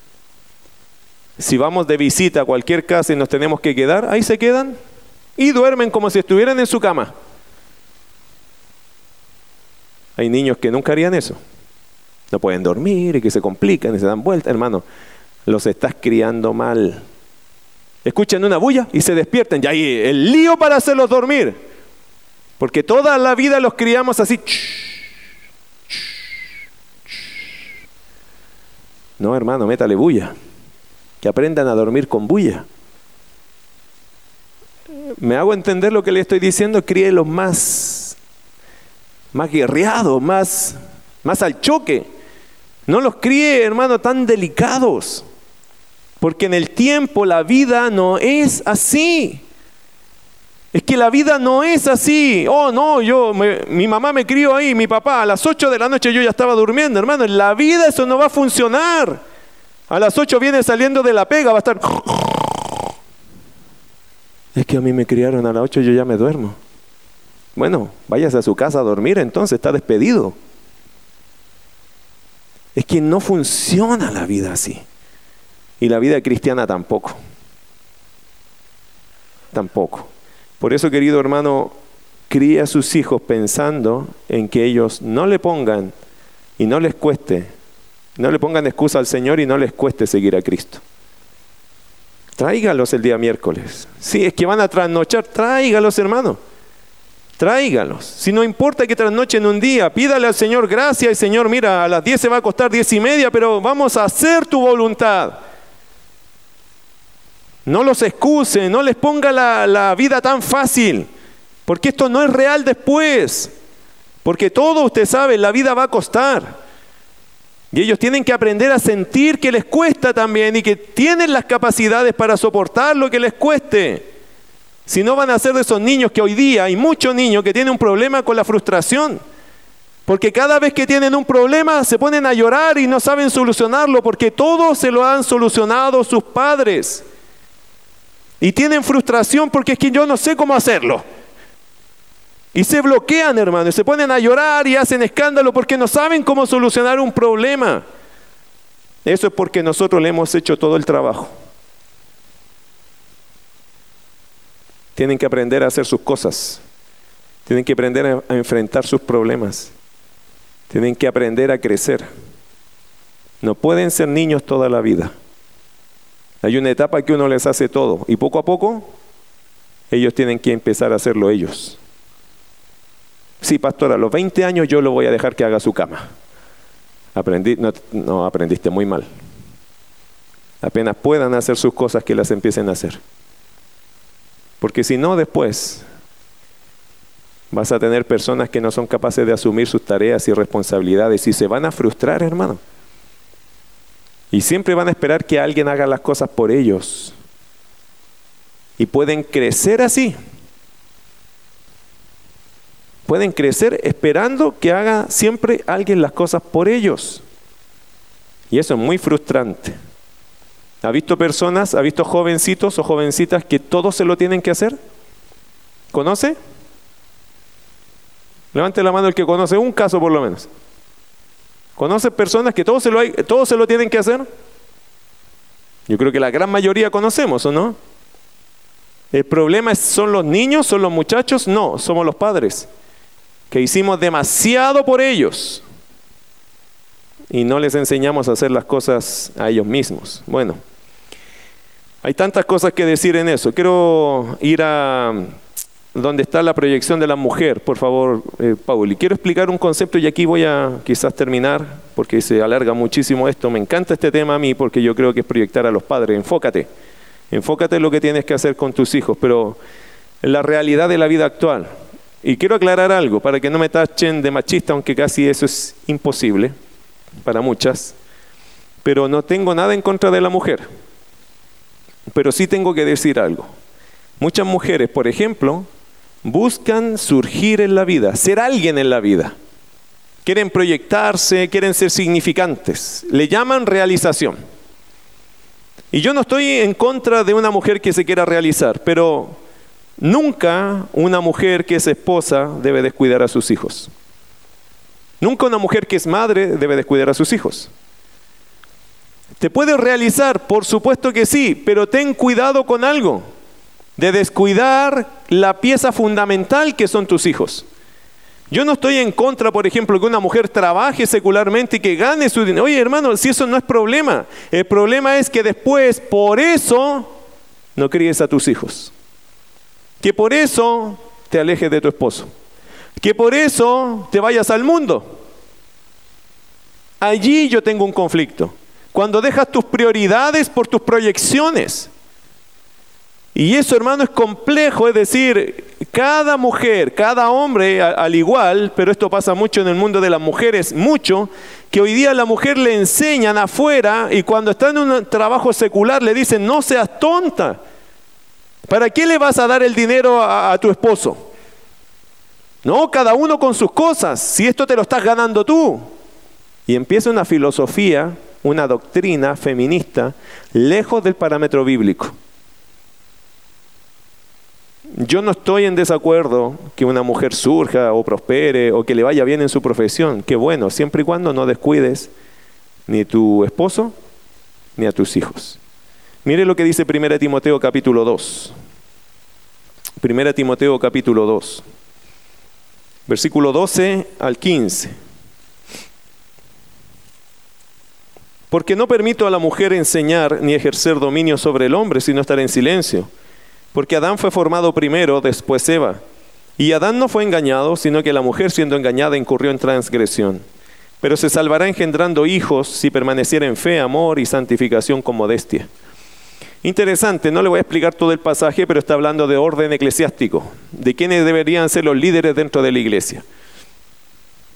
S1: Si vamos de visita a cualquier casa y nos tenemos que quedar, ahí se quedan y duermen como si estuvieran en su cama. Hay niños que nunca harían eso. No pueden dormir y que se complican y se dan vueltas. Hermano, los estás criando mal escuchan una bulla y se despiertan. Y ahí el lío para hacerlos dormir. Porque toda la vida los criamos así. No, hermano, métale bulla. Que aprendan a dormir con bulla. ¿Me hago entender lo que le estoy diciendo? los más, más guerreados, más, más al choque. No los críe, hermano, tan delicados. Porque en el tiempo la vida no es así. Es que la vida no es así. Oh, no, yo, mi mamá me crió ahí, mi papá, a las 8 de la noche yo ya estaba durmiendo, hermano. En la vida eso no va a funcionar. A las 8 viene saliendo de la pega, va a estar... Es que a mí me criaron a las 8 y yo ya me duermo. Bueno, váyase a su casa a dormir entonces, está despedido. Es que no funciona la vida así. Y la vida cristiana tampoco. Tampoco. Por eso, querido hermano, cría a sus hijos pensando en que ellos no le pongan y no les cueste, no le pongan excusa al Señor y no les cueste seguir a Cristo. Tráigalos el día miércoles. Si es que van a trasnochar, tráigalos, hermano. Tráigalos. Si no importa que trasnochen un día, pídale al Señor gracias y Señor, mira, a las 10 se va a costar 10 y media, pero vamos a hacer tu voluntad. No los excuse, no les ponga la, vida tan fácil, porque esto no es real después. Porque todo usted sabe, la vida va a costar. Y ellos tienen que aprender a sentir que les cuesta también y que tienen las capacidades para soportar lo que les cueste. Si no van a ser de esos niños que hoy día hay muchos niños que tienen un problema con la frustración. Porque cada vez que tienen un problema se ponen a llorar y no saben solucionarlo porque todo se lo han solucionado sus padres. Y tienen frustración porque es que yo no sé cómo hacerlo. Y se bloquean, hermano, y se ponen a llorar y hacen escándalo porque no saben cómo solucionar un problema. Eso es porque nosotros le hemos hecho todo el trabajo. Tienen que aprender a hacer sus cosas. Tienen que aprender a, enfrentar sus problemas. Tienen que aprender a crecer. No pueden ser niños toda la vida. Hay una etapa que uno les hace todo y poco a poco ellos tienen que empezar a hacerlo ellos. Sí, pastor, a los 20 años yo lo voy a dejar que haga su cama. Aprendí, no, no aprendiste muy mal. Apenas puedan hacer sus cosas que las empiecen a hacer. Porque si no, después vas a tener personas que no son capaces de asumir sus tareas y responsabilidades y se van a frustrar, hermano. Y siempre van a esperar que alguien haga las cosas por ellos. Y pueden crecer así. Pueden crecer esperando que haga siempre alguien las cosas por ellos. Y eso es muy frustrante. ¿Ha visto personas, ha visto jovencitos o jovencitas que todos se lo tienen que hacer? ¿Conoce? Levante la mano el que conoce un caso por lo menos. ¿Conoce personas que todos se, lo hay, se lo tienen que hacer? Yo creo que la gran mayoría conocemos, ¿o no? El problema es, ¿son los niños, son los muchachos? No, somos los padres, que hicimos demasiado por ellos y no les enseñamos a hacer las cosas a ellos mismos. Bueno, hay tantas cosas que decir en eso. Quiero ir a donde está la proyección de la mujer, por favor, eh, Paul. Y quiero explicar un concepto y aquí voy a quizás terminar, porque se alarga muchísimo esto. Me encanta este tema a mí porque yo creo que es proyectar a los padres. Enfócate, enfócate en lo que tienes que hacer con tus hijos, pero la realidad de la vida actual. Y quiero aclarar algo para que no me tachen de machista, aunque casi eso es imposible para muchas, pero no tengo nada en contra de la mujer. Pero sí tengo que decir algo. Muchas mujeres, por ejemplo, buscan surgir en la vida, ser alguien en la vida. Quieren proyectarse, quieren ser significantes. Le llaman realización. Y yo no estoy en contra de una mujer que se quiera realizar, pero nunca una mujer que es esposa debe descuidar a sus hijos. Nunca una mujer que es madre debe descuidar a sus hijos. ¿Te puedes realizar? Por supuesto que sí, pero ten cuidado con algo de descuidar la pieza fundamental que son tus hijos. Yo no estoy en contra, por ejemplo, que una mujer trabaje secularmente y que gane su dinero. Oye, hermano, si eso no es problema. El problema es que después, por eso, no críes a tus hijos. Que por eso te alejes de tu esposo. Que por eso te vayas al mundo. Allí yo tengo un conflicto. Cuando dejas tus prioridades por tus proyecciones. Y eso, hermano, es complejo, es decir, cada mujer, cada hombre al igual, pero esto pasa mucho en el mundo de las mujeres, mucho, que hoy día a la mujer le enseñan afuera y cuando está en un trabajo secular le dicen, no seas tonta. ¿Para qué le vas a dar el dinero a, a tu esposo? No, cada uno con sus cosas, si esto te lo estás ganando tú. Y empieza una filosofía, una doctrina feminista, lejos del parámetro bíblico. Yo no estoy en desacuerdo que una mujer surja o prospere o que le vaya bien en su profesión. Qué bueno, siempre y cuando no descuides ni tu esposo ni a tus hijos. Mire lo que dice 1 Timoteo capítulo 2. 1 Timoteo capítulo 2. Versículo 12 al 15. Porque no permito a la mujer enseñar ni ejercer dominio sobre el hombre, sino estar en silencio porque Adán fue formado primero, después Eva. Y Adán no fue engañado, sino que la mujer siendo engañada incurrió en transgresión. Pero se salvará engendrando hijos si permaneciera en fe, amor y santificación con modestia. Interesante, no le voy a explicar todo el pasaje, pero está hablando de orden eclesiástico, de quiénes deberían ser los líderes dentro de la iglesia.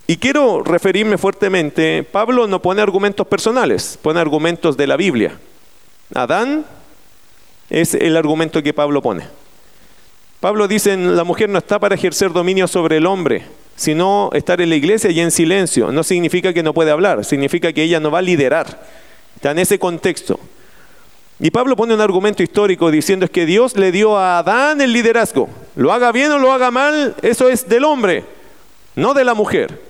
S1: Y quiero referirme fuertemente, Pablo no pone argumentos personales, pone argumentos de la Biblia. Adán es el argumento que Pablo pone. Pablo dice, la mujer no está para ejercer dominio sobre el hombre, sino estar en la iglesia y en silencio. No significa que no puede hablar, significa que ella no va a liderar. Está en ese contexto. Y Pablo pone un argumento histórico diciendo es que Dios le dio a Adán el liderazgo. Lo haga bien o lo haga mal, eso es del hombre, no de la mujer.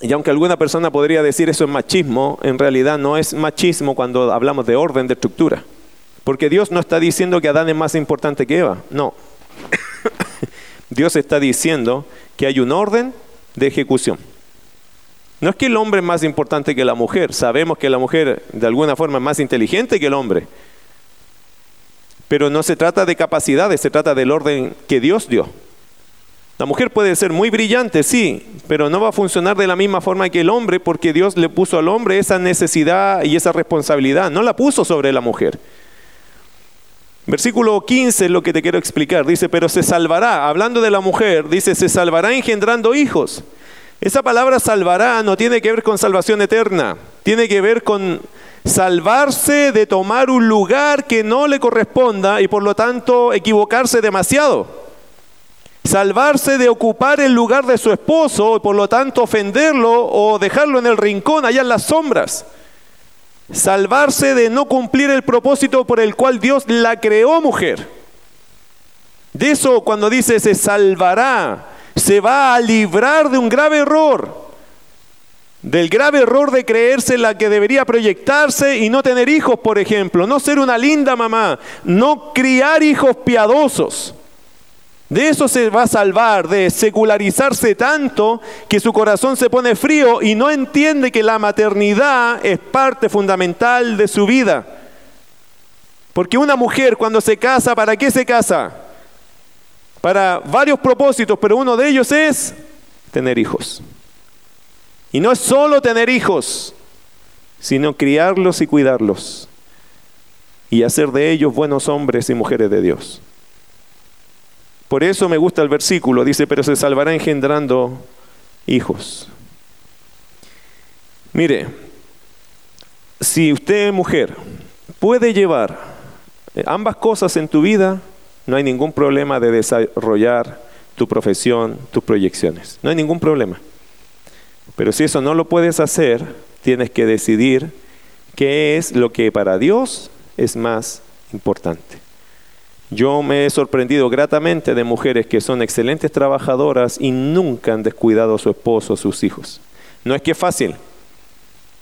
S1: Y aunque alguna persona podría decir eso es machismo, en realidad no es machismo cuando hablamos de orden, de estructura. Porque Dios no está diciendo que Adán es más importante que Eva, no. Dios está diciendo que hay un orden de ejecución. No es que el hombre es más importante que la mujer, sabemos que la mujer de alguna forma es más inteligente que el hombre, pero no se trata de capacidades, se trata del orden que Dios dio. La mujer puede ser muy brillante, sí, pero no va a funcionar de la misma forma que el hombre porque Dios le puso al hombre esa necesidad y esa responsabilidad, no la puso sobre la mujer. Versículo 15 es lo que te quiero explicar. Dice, pero se salvará, hablando de la mujer, dice, se salvará engendrando hijos. Esa palabra salvará no tiene que ver con salvación eterna, tiene que ver con salvarse de tomar un lugar que no le corresponda y por lo tanto equivocarse demasiado. Salvarse de ocupar el lugar de su esposo y por lo tanto ofenderlo o dejarlo en el rincón allá en las sombras. Salvarse de no cumplir el propósito por el cual Dios la creó mujer. De eso cuando dice se salvará, se va a librar de un grave error, del grave error de creerse la que debería proyectarse y no tener hijos, por ejemplo, no ser una linda mamá, no criar hijos piadosos. De eso se va a salvar, de secularizarse tanto que su corazón se pone frío y no entiende que la maternidad es parte fundamental de su vida. Porque una mujer cuando se casa, ¿para qué se casa? para varios propósitos, pero uno de ellos es tener hijos. Y no es solo tener hijos, sino criarlos y cuidarlos y hacer de ellos buenos hombres y mujeres de Dios. Por eso me gusta el versículo, dice, pero se salvará engendrando hijos. Mire, si usted mujer puede llevar ambas cosas en tu vida, no hay ningún problema de desarrollar tu profesión, tus proyecciones. No hay ningún problema. Pero si eso no lo puedes hacer, tienes que decidir qué es lo que para Dios es más importante. Yo me he sorprendido gratamente de mujeres que son excelentes trabajadoras y nunca han descuidado a su esposo o sus hijos. No es que es fácil,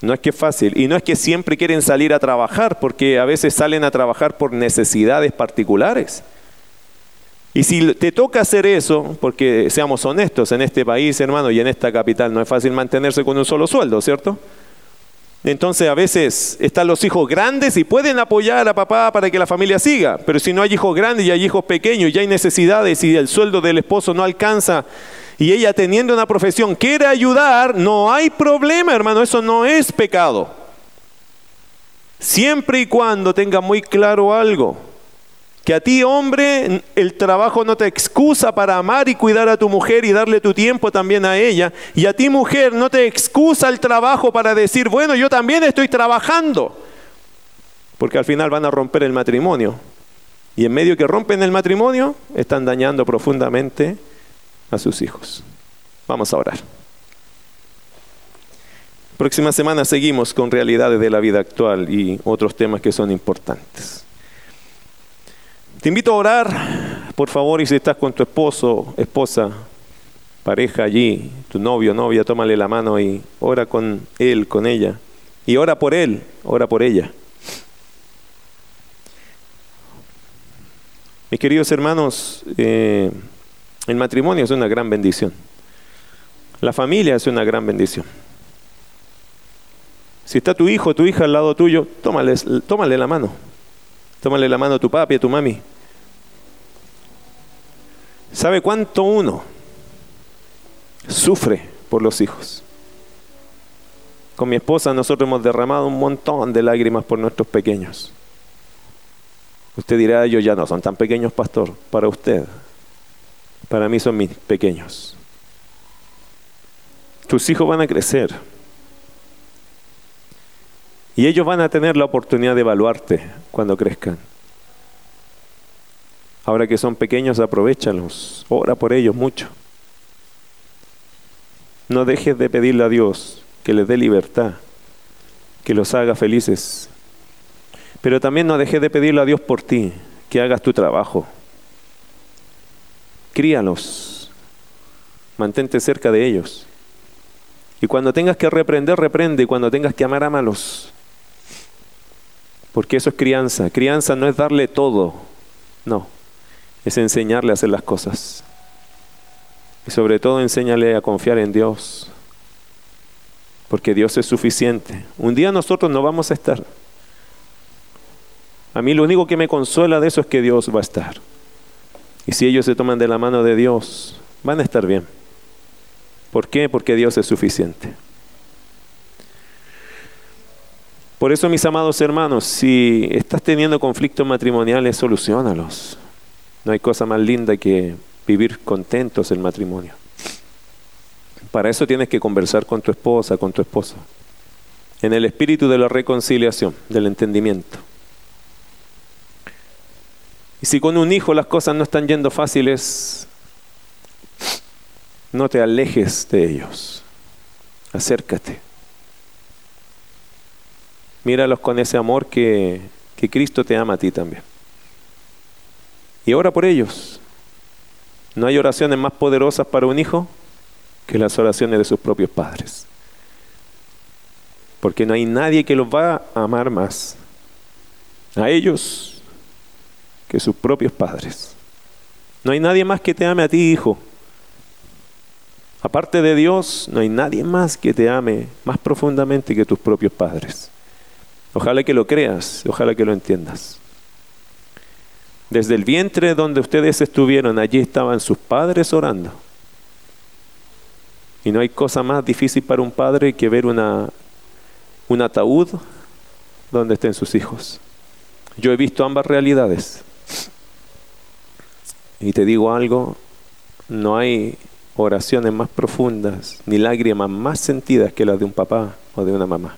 S1: no es que es fácil. Y no es que siempre quieren salir a trabajar, porque a veces salen a trabajar por necesidades particulares. Y si te toca hacer eso, porque seamos honestos, en este país, hermano, y en esta capital no es fácil mantenerse con un solo sueldo, ¿cierto? Entonces a veces están los hijos grandes y pueden apoyar a papá para que la familia siga, pero si no hay hijos grandes y hay hijos pequeños y hay necesidades y el sueldo del esposo no alcanza y ella teniendo una profesión quiere ayudar, no hay problema, hermano, eso no es pecado. Siempre y cuando tenga muy claro algo, que a ti, hombre, el trabajo no te excusa para amar y cuidar a tu mujer y darle tu tiempo también a ella. Y a ti, mujer, no te excusa el trabajo para decir, bueno, yo también estoy trabajando. Porque al final van a romper el matrimonio. Y en medio que rompen el matrimonio, están dañando profundamente a sus hijos. Vamos a orar. Próxima semana seguimos con realidades de la vida actual y otros temas que son importantes. Te invito a orar, por favor, y si estás con tu esposo, esposa, pareja allí, tu novio, novia, tómale la mano y ora con él, con ella. Y ora por él, ora por ella. Mis queridos hermanos, eh, el matrimonio es una gran bendición. La familia es una gran bendición. Si está tu hijo, tu hija al lado tuyo, tómale, tómale la mano. Tómale la mano a tu papi, a tu mami. ¿Sabe cuánto uno sufre por los hijos? Con mi esposa nosotros hemos derramado un montón de lágrimas por nuestros pequeños. Usted dirá, ellos ya no son tan pequeños, pastor, para usted. Para mí son mis pequeños. Tus hijos van a crecer. Y ellos van a tener la oportunidad de evaluarte cuando crezcan. Ahora que son pequeños, aprovechalos. Ora por ellos mucho. No dejes de pedirle a Dios que les dé libertad, que los haga felices. Pero también no dejes de pedirle a Dios por ti, que hagas tu trabajo. Críalos, mantente cerca de ellos. Y cuando tengas que reprender, reprende. Y cuando tengas que amar, ámalos. Porque eso es crianza. Crianza no es darle todo. No. Es enseñarle a hacer las cosas. Y sobre todo enséñale a confiar en Dios. Porque Dios es suficiente. Un día nosotros no vamos a estar. A mí lo único que me consuela de eso es que Dios va a estar. Y si ellos se toman de la mano de Dios, van a estar bien. ¿Por qué? Porque Dios es suficiente. Por eso, mis amados hermanos, si estás teniendo conflictos matrimoniales, solucionalos. No hay cosa más linda que vivir contentos el matrimonio. Para eso tienes que conversar con tu esposa, con tu esposo, en el espíritu de la reconciliación, del entendimiento. Y si con un hijo las cosas no están yendo fáciles, no te alejes de ellos. Acércate. Míralos con ese amor que, que Cristo te ama a ti también. Y ora por ellos. No hay oraciones más poderosas para un hijo que las oraciones de sus propios padres. Porque no hay nadie que los va a amar más a ellos que sus propios padres. No hay nadie más que te ame a ti, hijo, Aparte de Dios, no hay nadie más que te ame más profundamente que tus propios padres. Ojalá que lo creas, ojalá que lo entiendas. Desde el vientre donde ustedes estuvieron, allí estaban sus padres orando. Y no hay cosa más difícil para un padre que ver una, un ataúd donde estén sus hijos. Yo he visto ambas realidades. Y te digo algo, no hay oraciones más profundas, ni lágrimas más sentidas que las de un papá o de una mamá.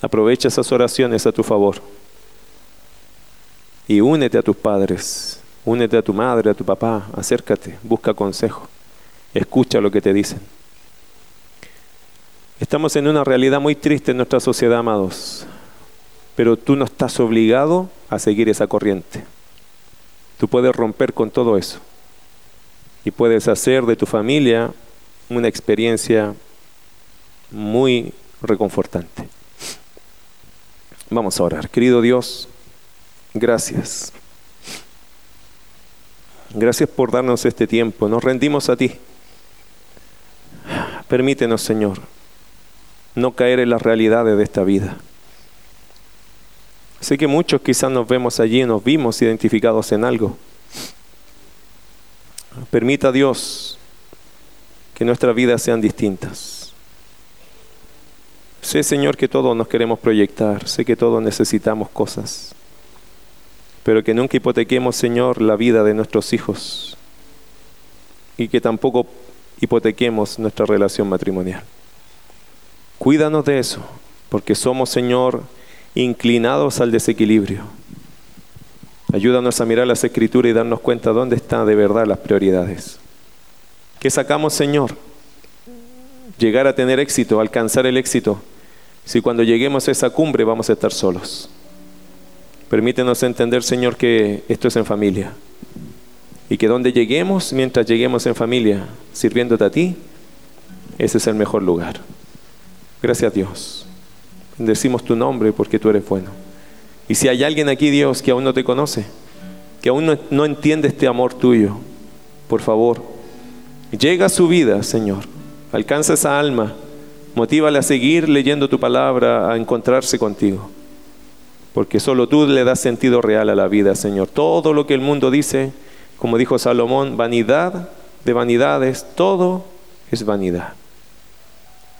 S1: Aprovecha esas oraciones a tu favor y únete a tus padres, únete a tu madre, a tu papá, acércate, busca consejo, escucha lo que te dicen. Estamos en una realidad muy triste en nuestra sociedad, amados, pero tú no estás obligado a seguir esa corriente. Tú puedes romper con todo eso y puedes hacer de tu familia una experiencia muy reconfortante. Vamos a orar. Querido Dios, gracias. Gracias por darnos este tiempo. Nos rendimos a ti. Permítenos, Señor, no caer en las realidades de esta vida. Sé que muchos quizás nos vemos allí, nos vimos identificados en algo. Permita Dios que nuestras vidas sean distintas. Sé, Señor, que todos nos queremos proyectar, sé que todos necesitamos cosas, pero que nunca hipotequemos, Señor, la vida de nuestros hijos y que tampoco hipotequemos nuestra relación matrimonial. Cuídanos de eso, porque somos, Señor, inclinados al desequilibrio. Ayúdanos a mirar las escrituras y darnos cuenta dónde están de verdad las prioridades. ¿Qué sacamos, Señor? Llegar a tener éxito, alcanzar el éxito, si cuando lleguemos a esa cumbre vamos a estar solos. Permítenos entender, Señor, que esto es en familia. Y que donde lleguemos, mientras lleguemos en familia, sirviéndote a ti, ese es el mejor lugar. Gracias Dios. Decimos tu nombre porque tú eres bueno. Y si hay alguien aquí, Dios, que aún no te conoce, que aún no, entiende este amor tuyo, por favor, llega a su vida, Señor. Alcanza esa alma, motívale a seguir leyendo tu palabra, a encontrarse contigo. Porque solo tú le das sentido real a la vida, Señor. Todo lo que el mundo dice, como dijo Salomón, vanidad de vanidades, todo es vanidad.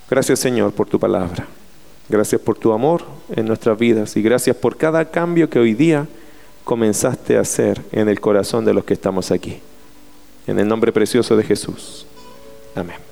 S1: Gracias, Señor, por tu palabra. Gracias por tu amor en nuestras vidas y gracias por cada cambio que hoy día comenzaste a hacer en el corazón de los que estamos aquí. En el nombre precioso de Jesús. Amén.